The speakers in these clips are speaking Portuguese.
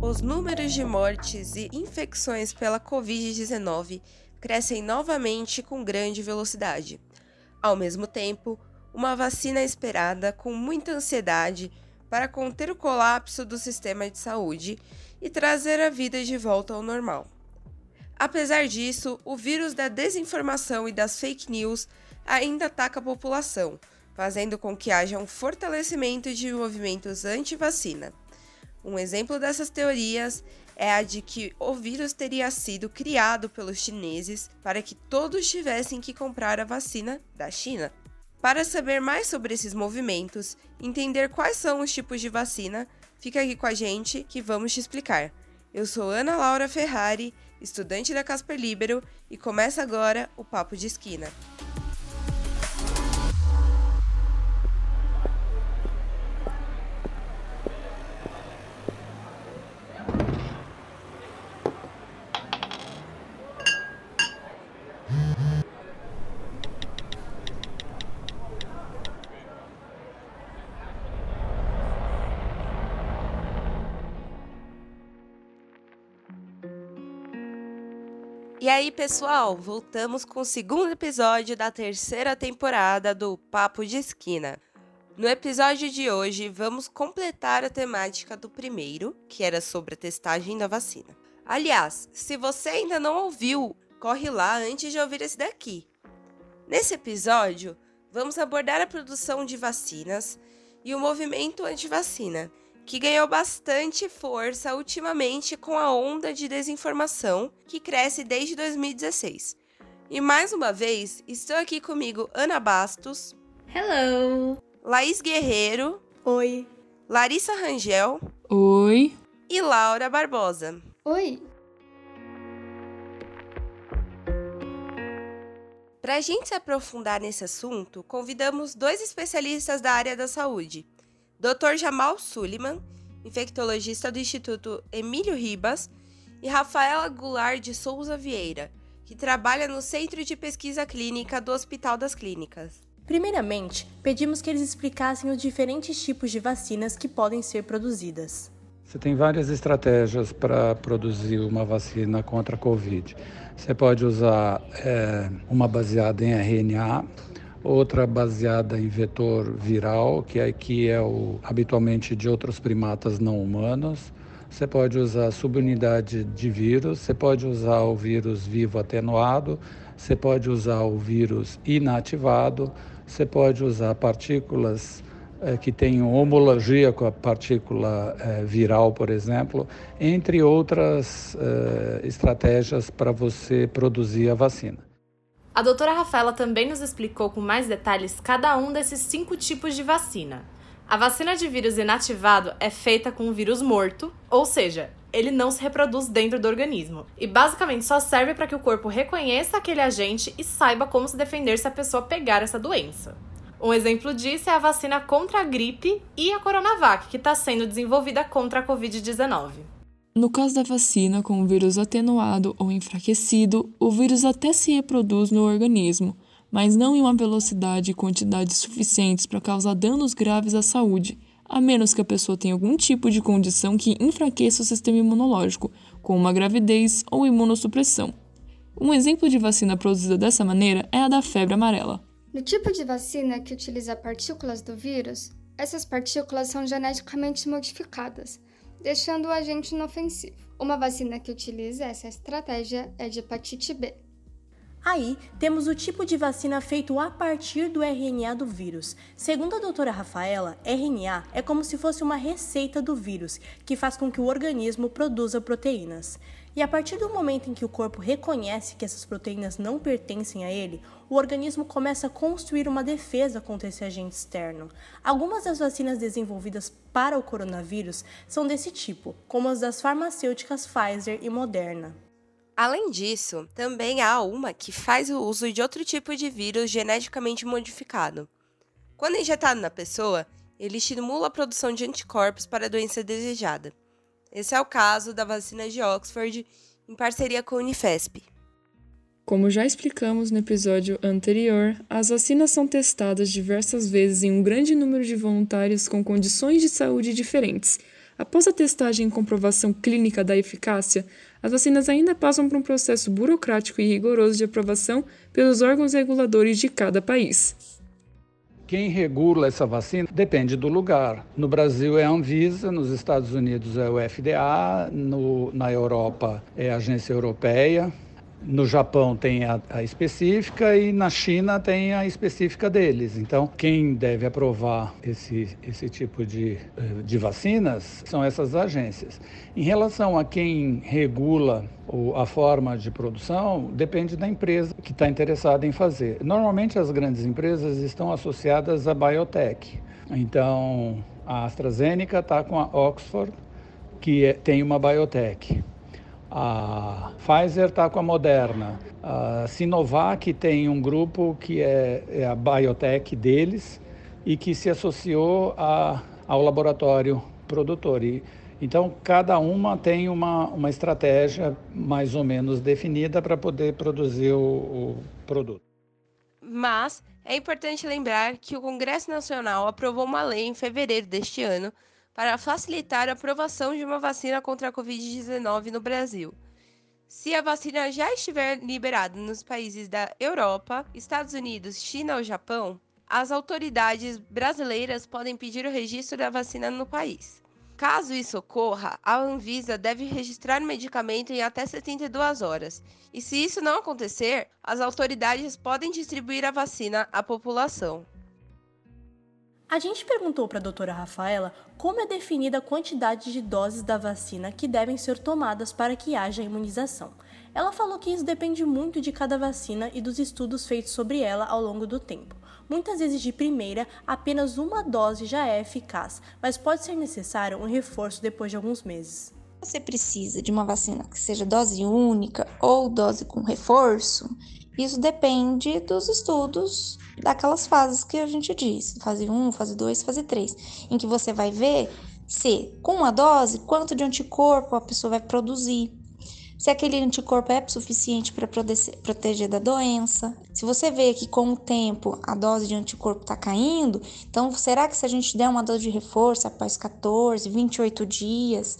Os números de mortes e infecções pela Covid-19 crescem novamente com grande velocidade. Ao mesmo tempo, uma vacina é esperada com muita ansiedade para conter o colapso do sistema de saúde e trazer a vida de volta ao normal. Apesar disso, o vírus da desinformação e das fake news ainda ataca a população, fazendo com que haja um fortalecimento de movimentos anti-vacina. Um exemplo dessas teorias é a de que o vírus teria sido criado pelos chineses para que todos tivessem que comprar a vacina da China. Para saber mais sobre esses movimentos, entender quais são os tipos de vacina, fica aqui com a gente que vamos te explicar. Eu sou Ana Laura Ferrari, estudante da Casper Libero, e começa agora o Papo de Esquina. E aí, pessoal, voltamos com o segundo episódio da terceira temporada do Papo de Esquina. No episódio de hoje, vamos completar a temática do primeiro, que era sobre a testagem da vacina. Aliás, se você ainda não ouviu, corre lá antes de ouvir esse daqui. Nesse episódio, vamos abordar a produção de vacinas e o movimento anti-vacina que ganhou bastante força ultimamente com a onda de desinformação que cresce desde 2016. E mais uma vez, estou aqui comigo Ana Bastos. Hello! Laís Guerreiro. Oi. Larissa Rangel. Oi. E Laura Barbosa. Oi. Para a gente se aprofundar nesse assunto, convidamos dois especialistas da área da saúde, Dr. Jamal Suliman, infectologista do Instituto Emílio Ribas, e Rafaela Goulart de Souza Vieira, que trabalha no Centro de Pesquisa Clínica do Hospital das Clínicas. Primeiramente, pedimos que eles explicassem os diferentes tipos de vacinas que podem ser produzidas. Você tem várias estratégias para produzir uma vacina contra a Covid. Você pode usar é, uma baseada em RNA, outra baseada em vetor viral, que aqui é o habitualmente de outros primatas não humanos. Você pode usar subunidade de vírus, você pode usar o vírus vivo atenuado, você pode usar o vírus inativado, você pode usar partículas é, que tenham homologia com a partícula é, viral, por exemplo, entre outras é, estratégias para você produzir a vacina. A doutora Rafaela também nos explicou com mais detalhes cada um desses cinco tipos de vacina. A vacina de vírus inativado é feita com um vírus morto, ou seja, ele não se reproduz dentro do organismo e basicamente só serve para que o corpo reconheça aquele agente e saiba como se defender se a pessoa pegar essa doença. Um exemplo disso é a vacina contra a gripe e a Coronavac, que está sendo desenvolvida contra a Covid-19. No caso da vacina com o vírus atenuado ou enfraquecido, o vírus até se reproduz no organismo, mas não em uma velocidade e quantidade suficientes para causar danos graves à saúde, a menos que a pessoa tenha algum tipo de condição que enfraqueça o sistema imunológico, como uma gravidez ou imunossupressão. Um exemplo de vacina produzida dessa maneira é a da febre amarela. No tipo de vacina que utiliza partículas do vírus, essas partículas são geneticamente modificadas deixando o agente inofensivo. Uma vacina que utiliza essa estratégia é de hepatite B. Aí, temos o tipo de vacina feito a partir do RNA do vírus. Segundo a doutora Rafaela, RNA é como se fosse uma receita do vírus, que faz com que o organismo produza proteínas. E a partir do momento em que o corpo reconhece que essas proteínas não pertencem a ele, o organismo começa a construir uma defesa contra esse agente externo. Algumas das vacinas desenvolvidas para o coronavírus são desse tipo, como as das farmacêuticas Pfizer e Moderna. Além disso, também há uma que faz o uso de outro tipo de vírus geneticamente modificado. Quando injetado na pessoa, ele estimula a produção de anticorpos para a doença desejada. Esse é o caso da vacina de Oxford em parceria com a Unifesp. Como já explicamos no episódio anterior, as vacinas são testadas diversas vezes em um grande número de voluntários com condições de saúde diferentes, Após a testagem e comprovação clínica da eficácia, as vacinas ainda passam por um processo burocrático e rigoroso de aprovação pelos órgãos reguladores de cada país. Quem regula essa vacina depende do lugar. No Brasil é a Anvisa, nos Estados Unidos é o FDA, no, na Europa é a Agência Europeia, no Japão tem a, a, específica e na China tem a específica deles. Então, quem deve aprovar esse, esse tipo de, eh, de vacinas são essas agências. Em relação a quem regula a forma de produção, depende da empresa que está interessada em fazer. Normalmente, as grandes empresas estão associadas à biotech. Então, a AstraZeneca está com a Oxford, que é, tem uma biotech. A Pfizer está com a Moderna. A Sinovac tem um grupo que é, é a biotech deles e que se associou a, ao laboratório produtor. E, então, cada uma tem uma, uma estratégia mais ou menos definida para poder produzir o, o produto. Mas é importante lembrar que o Congresso Nacional aprovou uma lei em fevereiro deste ano para facilitar a aprovação de uma vacina contra a Covid-19 no Brasil. Se a vacina já estiver liberada nos países da Europa, Estados Unidos, China ou Japão, as autoridades brasileiras podem pedir o registro da vacina no país. Caso isso ocorra, a Anvisa deve registrar o medicamento em até 72 horas. E se isso não acontecer, as autoridades podem distribuir a vacina à população. A gente perguntou para a doutora Rafaela como é definida a quantidade de doses da vacina que devem ser tomadas para que haja imunização. Ela falou que isso depende muito de cada vacina e dos estudos feitos sobre ela ao longo do tempo. Muitas vezes, de primeira, apenas uma dose já é eficaz, mas pode ser necessário um reforço depois de alguns meses. Você precisa de uma vacina que seja dose única ou dose com reforço? Isso depende dos estudos daquelas fases que a gente diz, fase 1, fase 2, fase 3, em que você vai ver se com uma dose quanto de anticorpo a pessoa vai produzir. Se aquele anticorpo é suficiente para proteger da doença. Se você vê que com o tempo a dose de anticorpo está caindo, então será que se a gente der uma dose de reforço após 14, 28 dias,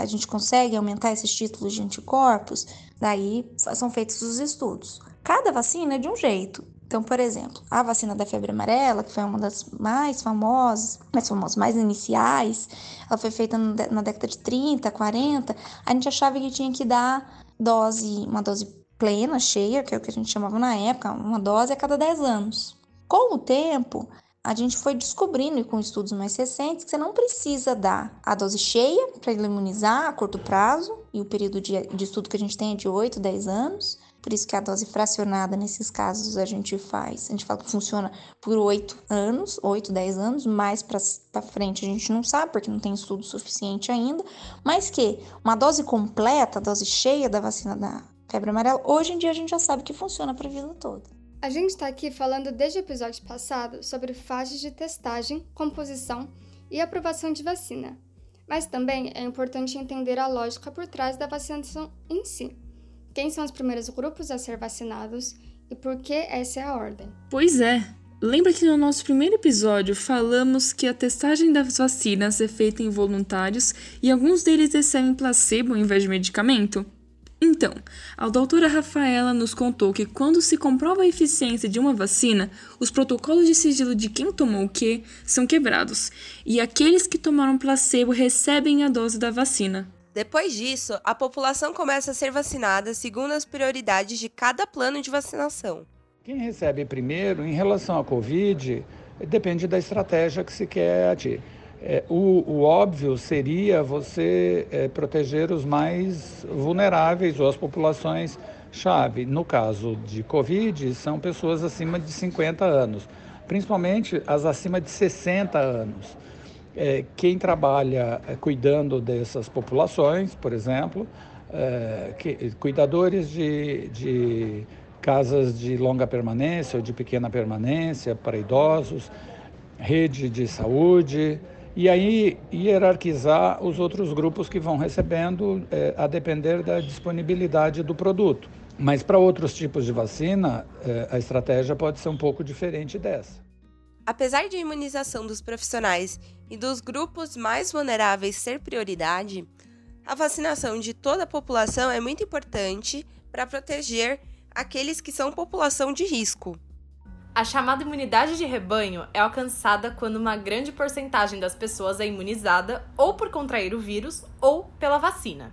a gente consegue aumentar esses títulos de anticorpos? Daí são feitos os estudos. Cada vacina é de um jeito. Então, por exemplo, a vacina da febre amarela, que foi uma das mais famosas, mais famosas, mais iniciais, ela foi feita na década de 30, 40, a gente achava que tinha que dar dose, uma dose plena, cheia, que é o que a gente chamava na época, uma dose a cada 10 anos. Com o tempo, a gente foi descobrindo, com estudos mais recentes, que você não precisa dar a dose cheia para imunizar a curto prazo, e o período de, de estudo que a gente tem é de 8, 10 anos. Por isso que a dose fracionada nesses casos a gente faz, a gente fala que funciona por 8 anos, 8, 10 anos, mais para frente a gente não sabe, porque não tem estudo suficiente ainda, mas que uma dose completa, a dose cheia da vacina da febre amarela, hoje em dia a gente já sabe que funciona para a vida toda. A gente está aqui falando desde o episódio passado sobre fases de testagem, composição e aprovação de vacina. Mas também é importante entender a lógica por trás da vacinação em si quem são os primeiros grupos a ser vacinados e por que essa é a ordem. Pois é. Lembra que no nosso primeiro episódio falamos que a testagem das vacinas é feita em voluntários e alguns deles recebem placebo ao invés de medicamento? Então, a doutora Rafaela nos contou que quando se comprova a eficiência de uma vacina, os protocolos de sigilo de quem tomou o que são quebrados, e aqueles que tomaram placebo recebem a dose da vacina. Depois disso, a população começa a ser vacinada segundo as prioridades de cada plano de vacinação. Quem recebe primeiro, em relação à Covid, depende da estratégia que se quer atingir. É, o, o, óbvio seria você é, proteger os mais vulneráveis ou as populações chave. No caso de Covid, são pessoas acima de 50 anos, principalmente as acima de 60 anos é, quem trabalha é, cuidando dessas populações, por exemplo, é, que, cuidadores de, de casas de longa permanência ou de pequena permanência para idosos, rede de saúde, e aí hierarquizar os outros grupos que vão recebendo é, a depender da disponibilidade do produto. Mas para outros tipos de vacina, é, a estratégia pode ser um pouco diferente dessa. Apesar de a imunização dos profissionais e dos grupos mais vulneráveis ser prioridade, a vacinação de toda a população é muito importante para proteger aqueles que são população de risco. A chamada imunidade de rebanho é alcançada quando uma grande porcentagem das pessoas é imunizada ou por contrair o vírus ou pela vacina.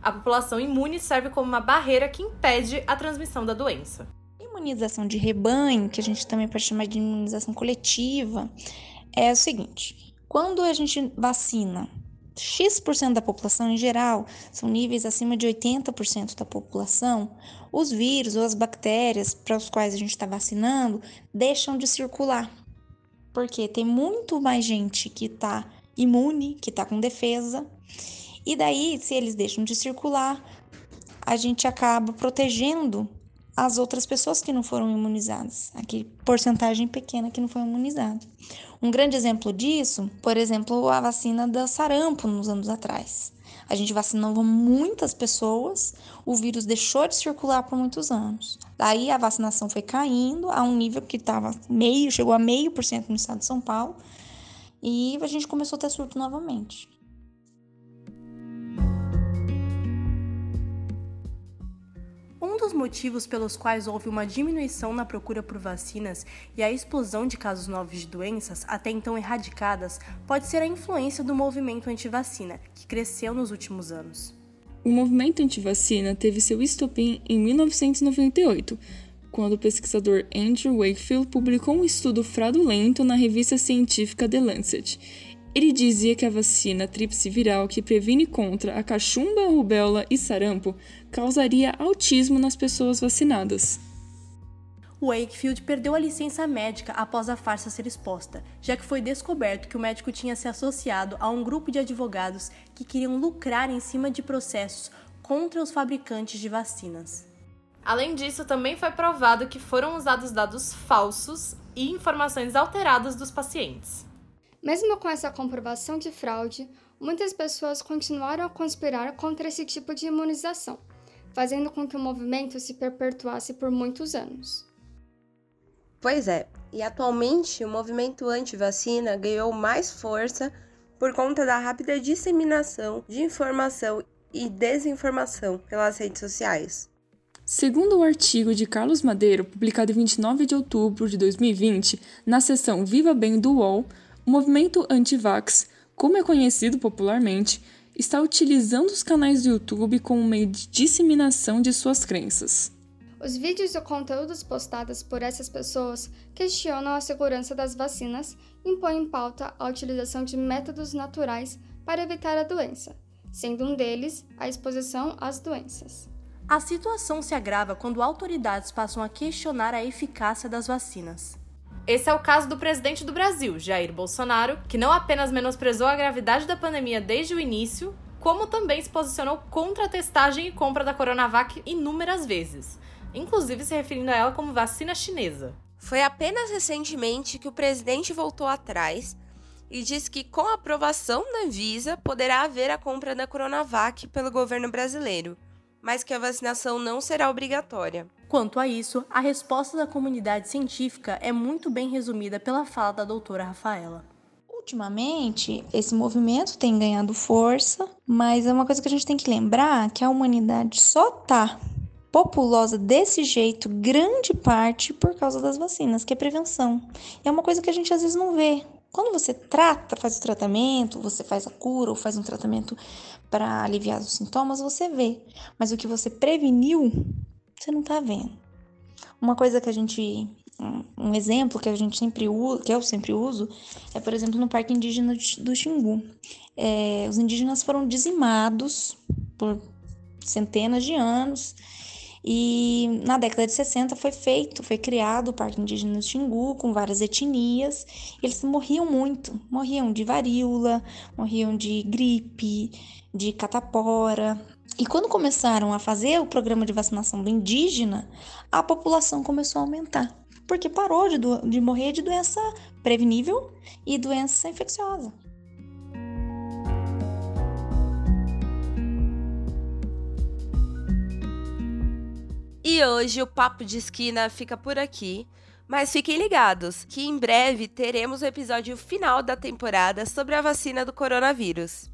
A população imune serve como uma barreira que impede a transmissão da doença. Imunização de rebanho, que a gente também pode chamar de imunização coletiva, é o seguinte: quando a gente vacina X% da população em geral, são níveis acima de 80% da população, os vírus ou as bactérias para os quais a gente está vacinando deixam de circular. Porque tem muito mais gente que está imune, que está com defesa, e daí, se eles deixam de circular, a gente acaba protegendo as outras pessoas que não foram imunizadas, aquele porcentagem pequena que não foi imunizada. Um grande exemplo disso, por exemplo, a vacina da sarampo nos anos atrás. A gente vacinou muitas pessoas, o vírus deixou de circular por muitos anos. Daí a vacinação foi caindo a um nível que estava meio, chegou a meio por cento no estado de São Paulo, e a gente começou a ter surto novamente. Um dos motivos pelos quais houve uma diminuição na procura por vacinas e a explosão de casos novos de doenças, até então erradicadas, pode ser a influência do movimento anti-vacina, que cresceu nos últimos anos. O movimento anti-vacina teve seu estopim em 1998, quando o pesquisador Andrew Wakefield publicou um estudo fraudulento na revista científica The Lancet ele dizia que a vacina tríplice viral que previne contra a cachumba, rubéola e sarampo causaria autismo nas pessoas vacinadas. Wakefield perdeu a licença médica após a farsa ser exposta, já que foi descoberto que o médico tinha se associado a um grupo de advogados que queriam lucrar em cima de processos contra os fabricantes de vacinas. Além disso, também foi provado que foram usados dados falsos e informações alteradas dos pacientes. Mesmo com essa comprovação de fraude, muitas pessoas continuaram a conspirar contra esse tipo de imunização, fazendo com que o movimento se perpetuasse por muitos anos. Pois é, e atualmente o movimento anti-vacina ganhou mais força por conta da rápida disseminação de informação e desinformação pelas redes sociais. Segundo o artigo de Carlos Madeiro, publicado em 29 de outubro de 2020, na seção Viva Bem do UOL, o movimento anti-vax, como é conhecido popularmente, está utilizando os canais do YouTube como meio de disseminação de suas crenças. Os vídeos e conteúdos postados por essas pessoas questionam a segurança das vacinas e impõem em pauta a utilização de métodos naturais para evitar a doença, sendo um deles a exposição às doenças. A situação se agrava quando autoridades passam a questionar a eficácia das vacinas. Esse é o caso do presidente do Brasil, Jair Bolsonaro, que não apenas menosprezou a gravidade da pandemia desde o início, como também se posicionou contra a testagem e compra da Coronavac inúmeras vezes, inclusive se referindo a ela como vacina chinesa. Foi apenas recentemente que o presidente voltou atrás e disse que, com a aprovação da Visa, poderá haver a compra da Coronavac pelo governo brasileiro, mas que a vacinação não será obrigatória. Quanto a isso, a resposta da comunidade científica é muito bem resumida pela fala da doutora Rafaela. Ultimamente, esse movimento tem ganhado força, mas é uma coisa que a gente tem que lembrar que a humanidade só tá populosa desse jeito, grande parte por causa das vacinas, que é prevenção. É uma coisa que a gente às vezes não vê. Quando você trata, faz o tratamento, você faz a cura ou faz um tratamento para aliviar os sintomas, você vê. Mas o que você preveniu, você não tá vendo. Uma coisa que a gente. Um exemplo que a gente sempre usa, que eu sempre uso, é, por exemplo, no Parque Indígena do Xingu. É, os indígenas foram dizimados por centenas de anos. E na década de 60 foi feito, foi criado o Parque Indígena do Xingu, com várias etnias. eles morriam muito, morriam de varíola, morriam de gripe, de catapora, e quando começaram a fazer o programa de vacinação do indígena, a população começou a aumentar, porque parou de, de morrer de doença prevenível e doença infecciosa. E hoje o Papo de Esquina fica por aqui. Mas fiquem ligados, que em breve teremos o episódio final da temporada sobre a vacina do coronavírus.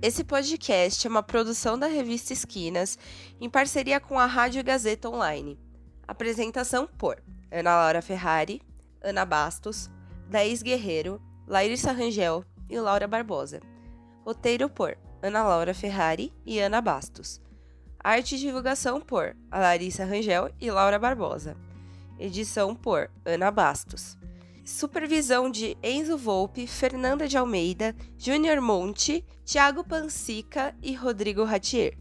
Esse podcast é uma produção da revista Esquinas, em parceria com a Rádio Gazeta Online. Apresentação por Ana Laura Ferrari, Ana Bastos, Daís Guerreiro, Laírissa Rangel e Laura Barbosa. Roteiro por Ana Laura Ferrari e Ana Bastos. Arte e divulgação por Larissa Rangel e Laura Barbosa. Edição por Ana Bastos. Supervisão de Enzo Volpe, Fernanda de Almeida, Júnior Monte, Thiago Pansica e Rodrigo Ratier.